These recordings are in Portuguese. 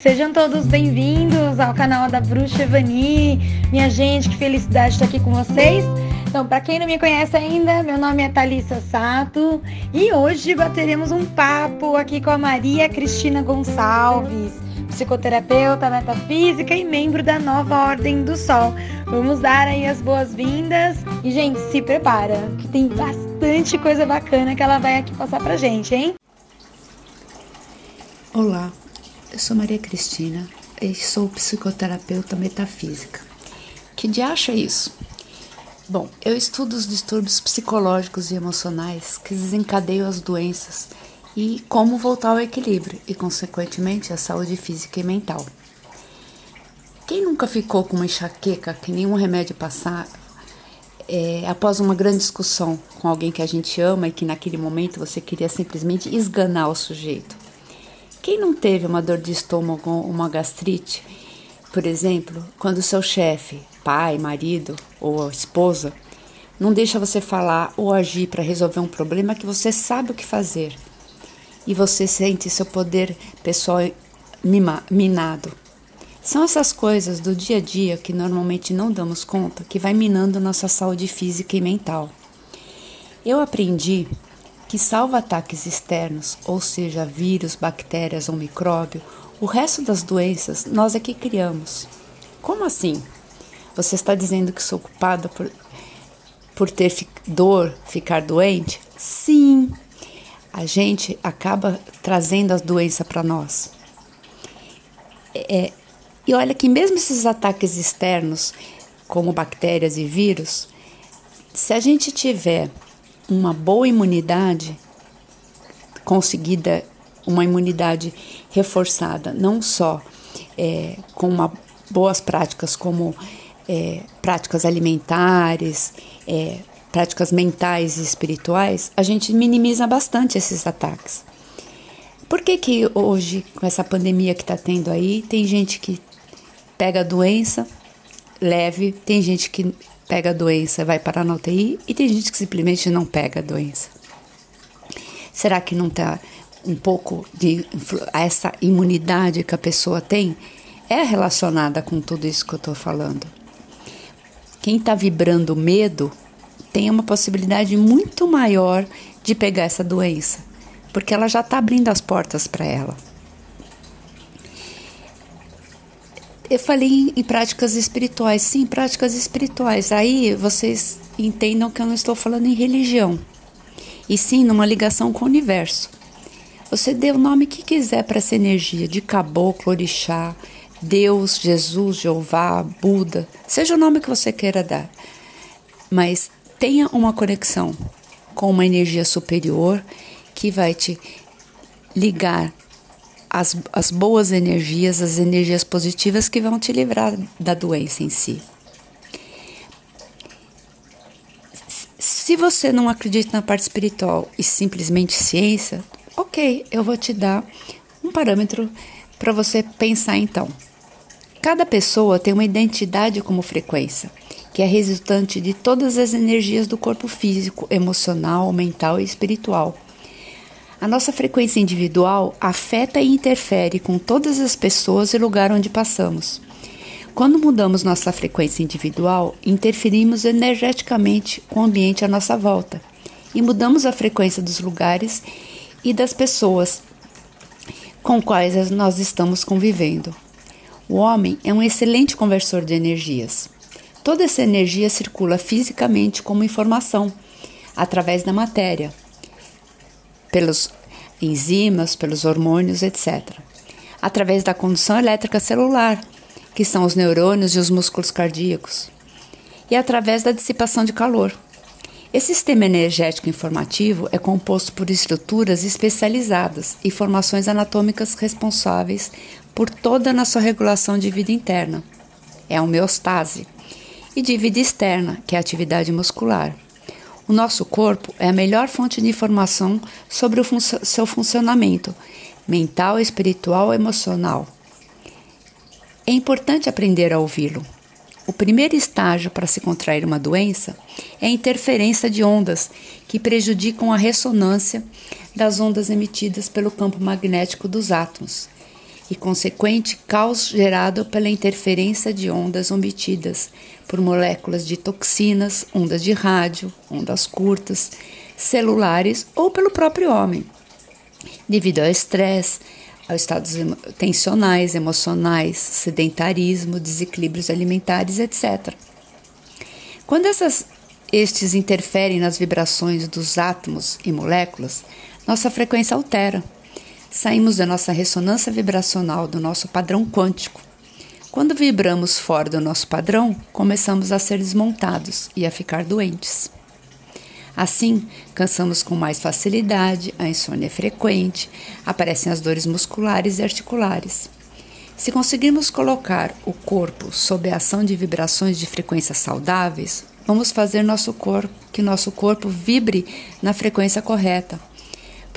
Sejam todos bem-vindos ao canal da Bruxa Evani. Minha gente, que felicidade estar aqui com vocês. Então, para quem não me conhece ainda, meu nome é Thalissa Sato e hoje bateremos um papo aqui com a Maria Cristina Gonçalves, psicoterapeuta metafísica e membro da Nova Ordem do Sol. Vamos dar aí as boas-vindas e, gente, se prepara, que tem bastante coisa bacana que ela vai aqui passar pra gente, hein? Olá, eu sou Maria Cristina e sou psicoterapeuta metafísica. Que de acha isso? Bom, eu estudo os distúrbios psicológicos e emocionais que desencadeiam as doenças e como voltar ao equilíbrio e, consequentemente, a saúde física e mental. Quem nunca ficou com uma enxaqueca que nenhum remédio passar é, após uma grande discussão com alguém que a gente ama e que naquele momento você queria simplesmente esganar o sujeito? Quem não teve uma dor de estômago uma gastrite, por exemplo, quando seu chefe, pai, marido ou esposa não deixa você falar ou agir para resolver um problema que você sabe o que fazer e você sente seu poder pessoal minado? São essas coisas do dia a dia que normalmente não damos conta que vai minando nossa saúde física e mental. Eu aprendi que salva ataques externos, ou seja, vírus, bactérias ou micróbio, o resto das doenças nós é que criamos. Como assim? Você está dizendo que sou culpada por, por ter dor, ficar doente? Sim, a gente acaba trazendo as doenças para nós. É, e olha que mesmo esses ataques externos, como bactérias e vírus, se a gente tiver uma boa imunidade conseguida, uma imunidade reforçada, não só é, com uma, boas práticas como é, práticas alimentares, é, práticas mentais e espirituais, a gente minimiza bastante esses ataques. Por que, que hoje, com essa pandemia que está tendo aí, tem gente que pega a doença leve, tem gente que pega a doença vai parar na UTI e tem gente que simplesmente não pega a doença. Será que não está um pouco de essa imunidade que a pessoa tem é relacionada com tudo isso que eu estou falando? Quem está vibrando medo tem uma possibilidade muito maior de pegar essa doença, porque ela já está abrindo as portas para ela. Eu falei em práticas espirituais. Sim, práticas espirituais. Aí vocês entendam que eu não estou falando em religião, e sim numa ligação com o universo. Você dê o nome que quiser para essa energia, de caboclo, orixá, Deus, Jesus, Jeová, Buda, seja o nome que você queira dar. Mas tenha uma conexão com uma energia superior que vai te ligar as, as boas energias, as energias positivas que vão te livrar da doença em si. Se você não acredita na parte espiritual e simplesmente ciência, ok, eu vou te dar um parâmetro para você pensar então. Cada pessoa tem uma identidade como frequência, que é resultante de todas as energias do corpo físico, emocional, mental e espiritual. A nossa frequência individual afeta e interfere com todas as pessoas e lugar onde passamos. Quando mudamos nossa frequência individual, interferimos energeticamente com o ambiente à nossa volta e mudamos a frequência dos lugares e das pessoas com quais nós estamos convivendo. O homem é um excelente conversor de energias. Toda essa energia circula fisicamente como informação através da matéria pelos enzimas, pelos hormônios, etc. Através da condução elétrica celular, que são os neurônios e os músculos cardíacos, e através da dissipação de calor. Esse sistema energético informativo é composto por estruturas especializadas e formações anatômicas responsáveis por toda a nossa regulação de vida interna. É a homeostase. E de vida externa, que é a atividade muscular. O nosso corpo é a melhor fonte de informação sobre o fun seu funcionamento mental, espiritual emocional. É importante aprender a ouvi-lo. O primeiro estágio para se contrair uma doença é a interferência de ondas que prejudicam a ressonância das ondas emitidas pelo campo magnético dos átomos, e consequente caos gerado pela interferência de ondas omitidas por moléculas de toxinas, ondas de rádio, ondas curtas, celulares ou pelo próprio homem, devido ao estresse, aos estados tensionais, emocionais, sedentarismo, desequilíbrios alimentares, etc. Quando essas, estes interferem nas vibrações dos átomos e moléculas, nossa frequência altera. Saímos da nossa ressonância vibracional, do nosso padrão quântico. Quando vibramos fora do nosso padrão, começamos a ser desmontados e a ficar doentes. Assim, cansamos com mais facilidade, a insônia é frequente, aparecem as dores musculares e articulares. Se conseguirmos colocar o corpo sob a ação de vibrações de frequências saudáveis, vamos fazer nosso corpo que nosso corpo vibre na frequência correta,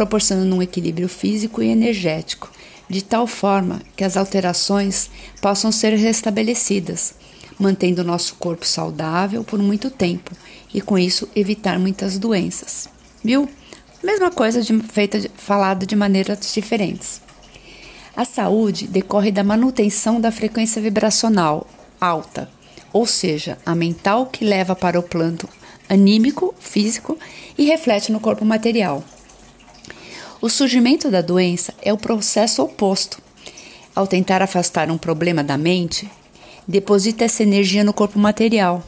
proporcionando um equilíbrio físico e energético, de tal forma que as alterações possam ser restabelecidas, mantendo nosso corpo saudável por muito tempo e com isso evitar muitas doenças. Viu? Mesma coisa de, feita falado de maneiras diferentes. A saúde decorre da manutenção da frequência vibracional alta, ou seja, a mental que leva para o plano anímico, físico e reflete no corpo material. O surgimento da doença é o processo oposto. Ao tentar afastar um problema da mente, deposita essa energia no corpo material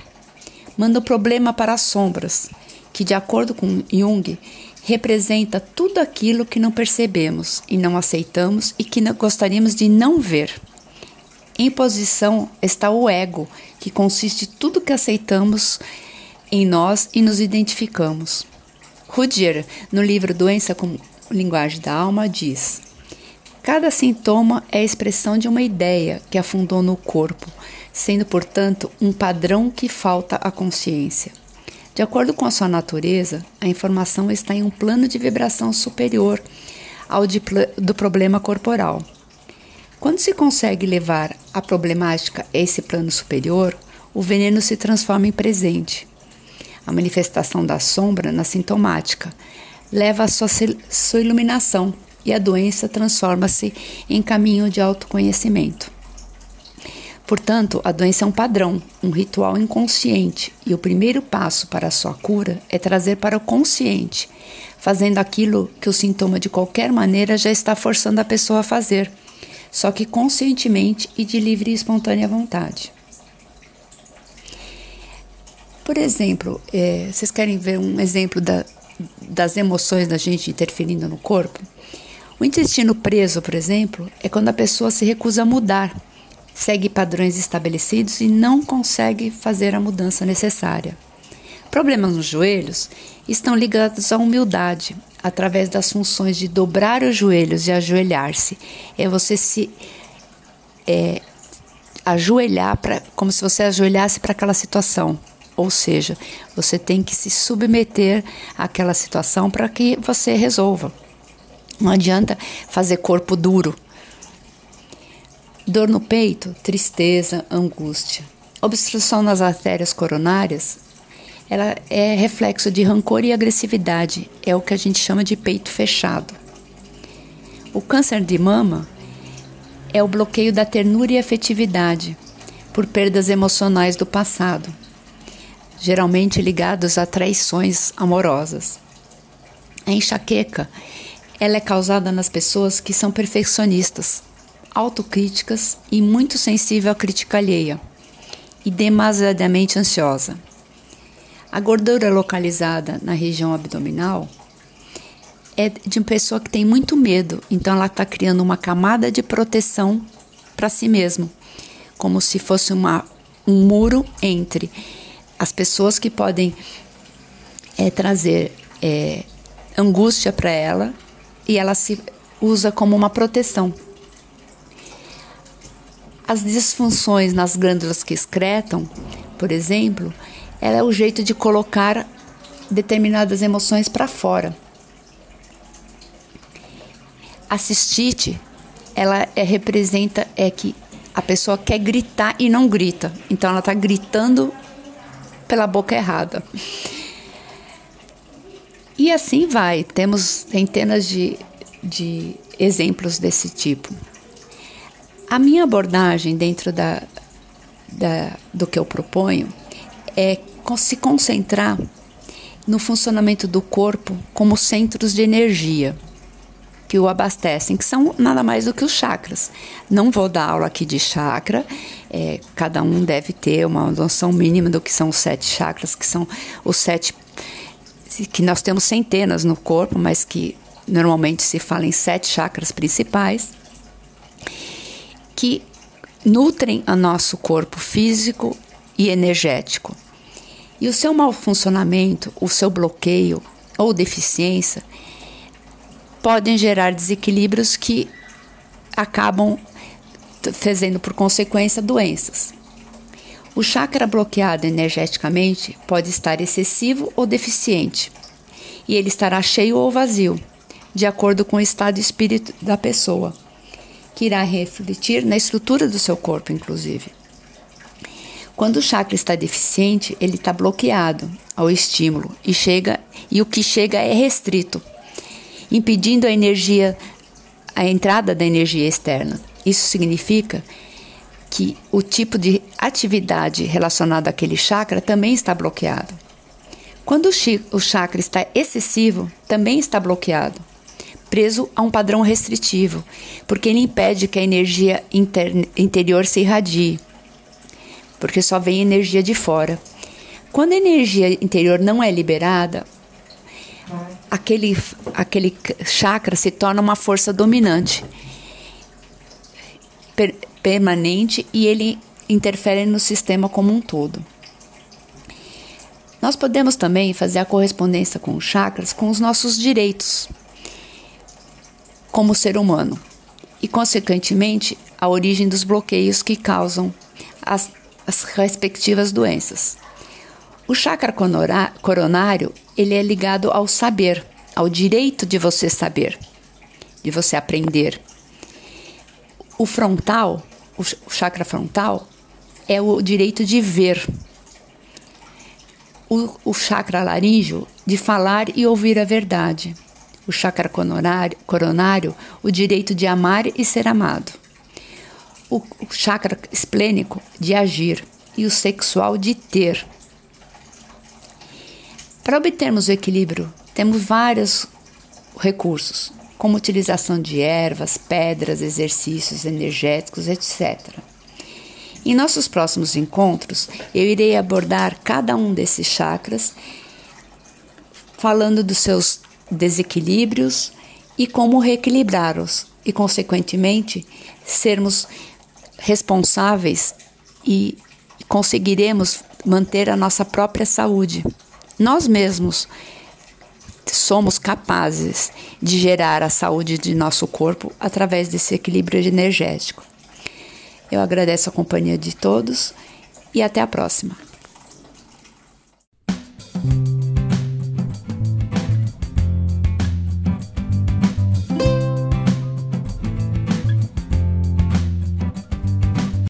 manda o problema para as sombras, que, de acordo com Jung, representa tudo aquilo que não percebemos e não aceitamos e que gostaríamos de não ver. Em posição está o ego, que consiste tudo que aceitamos em nós e nos identificamos. Rudier, no livro Doença Linguagem da Alma, diz: Cada sintoma é a expressão de uma ideia que afundou no corpo, sendo, portanto, um padrão que falta à consciência. De acordo com a sua natureza, a informação está em um plano de vibração superior ao de, do problema corporal. Quando se consegue levar a problemática a esse plano superior, o veneno se transforma em presente. A manifestação da sombra na sintomática leva a sua, sua iluminação e a doença transforma-se em caminho de autoconhecimento. Portanto, a doença é um padrão, um ritual inconsciente, e o primeiro passo para a sua cura é trazer para o consciente, fazendo aquilo que o sintoma de qualquer maneira já está forçando a pessoa a fazer, só que conscientemente e de livre e espontânea vontade. Por exemplo, é, vocês querem ver um exemplo da, das emoções da gente interferindo no corpo? O intestino preso, por exemplo, é quando a pessoa se recusa a mudar segue padrões estabelecidos e não consegue fazer a mudança necessária. Problemas nos joelhos estão ligados à humildade, através das funções de dobrar os joelhos e ajoelhar-se. É você se é, ajoelhar para como se você ajoelhasse para aquela situação. Ou seja, você tem que se submeter àquela situação para que você resolva. Não adianta fazer corpo duro. Dor no peito, tristeza, angústia. Obstrução nas artérias coronárias, ela é reflexo de rancor e agressividade, é o que a gente chama de peito fechado. O câncer de mama é o bloqueio da ternura e afetividade por perdas emocionais do passado, geralmente ligados a traições amorosas. A enxaqueca, ela é causada nas pessoas que são perfeccionistas, autocríticas e muito sensível à crítica alheia, e demasiadamente ansiosa. A gordura localizada na região abdominal é de uma pessoa que tem muito medo, então ela está criando uma camada de proteção para si mesmo, como se fosse uma, um muro entre as pessoas que podem é, trazer é, angústia para ela e ela se usa como uma proteção. As disfunções nas glândulas que excretam, por exemplo, é o jeito de colocar determinadas emoções para fora. A cistite, ela é, representa é que a pessoa quer gritar e não grita, então ela está gritando pela boca errada. E assim vai, temos centenas de, de exemplos desse tipo. A minha abordagem dentro da, da, do que eu proponho é se concentrar no funcionamento do corpo como centros de energia que o abastecem, que são nada mais do que os chakras. Não vou dar aula aqui de chakra, é, cada um deve ter uma noção mínima do que são os sete chakras, que são os sete que nós temos centenas no corpo, mas que normalmente se fala em sete chakras principais, que nutrem o nosso corpo físico e energético. E o seu mau funcionamento, o seu bloqueio ou deficiência podem gerar desequilíbrios que acabam fazendo por consequência doenças. O chakra bloqueado energeticamente pode estar excessivo ou deficiente, e ele estará cheio ou vazio, de acordo com o estado espírito da pessoa, que irá refletir na estrutura do seu corpo, inclusive. Quando o chakra está deficiente, ele está bloqueado ao estímulo e chega e o que chega é restrito impedindo a energia, a entrada da energia externa. Isso significa que o tipo de atividade relacionada àquele chakra também está bloqueado. Quando o chakra está excessivo, também está bloqueado, preso a um padrão restritivo, porque ele impede que a energia interior se irradie, porque só vem energia de fora. Quando a energia interior não é liberada, aquele, aquele chakra se torna uma força dominante, per, permanente e ele interfere no sistema como um todo. Nós podemos também fazer a correspondência com os chakras com os nossos direitos como ser humano e, consequentemente, a origem dos bloqueios que causam as, as respectivas doenças. O chakra coronário ele é ligado ao saber, ao direito de você saber, de você aprender. O frontal, o chakra frontal, é o direito de ver. O, o chakra laríngeo, de falar e ouvir a verdade. O chakra coronário, coronário, o direito de amar e ser amado. O, o chakra esplênico, de agir. E o sexual, de ter. Para obtermos o equilíbrio, temos vários recursos, como utilização de ervas, pedras, exercícios energéticos, etc. Em nossos próximos encontros, eu irei abordar cada um desses chakras, falando dos seus desequilíbrios e como reequilibrá-los, e, consequentemente, sermos responsáveis e conseguiremos manter a nossa própria saúde. Nós mesmos somos capazes de gerar a saúde de nosso corpo através desse equilíbrio energético. Eu agradeço a companhia de todos e até a próxima.